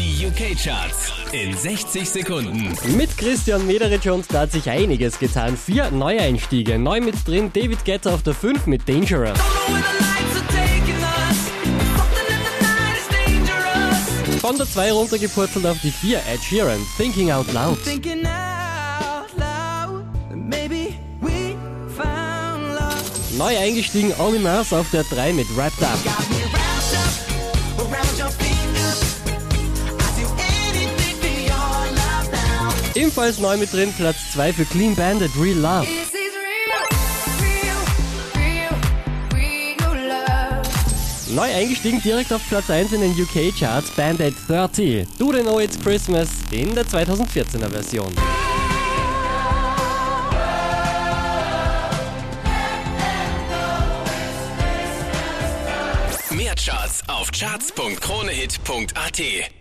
Die UK-Charts in 60 Sekunden. Mit Christian Mederich und da hat sich einiges getan. Vier Neueinstiege. Neu mit drin David Guetta auf der 5 mit Dangerous. Von der 2 runtergepurzelt auf die 4 Ed Sheeran, Thinking Out Loud. Thinking out loud, maybe we found love. Neu eingestiegen Olly Mars auf der 3 mit Wrapped Up. Ebenfalls neu mit drin Platz 2 für Clean Bandit Real Love. Neu eingestiegen direkt auf Platz 1 in den UK Charts Band-Aid 30. Do They Know It's Christmas in der 2014er Version. Mehr Charts auf charts.kronehit.at.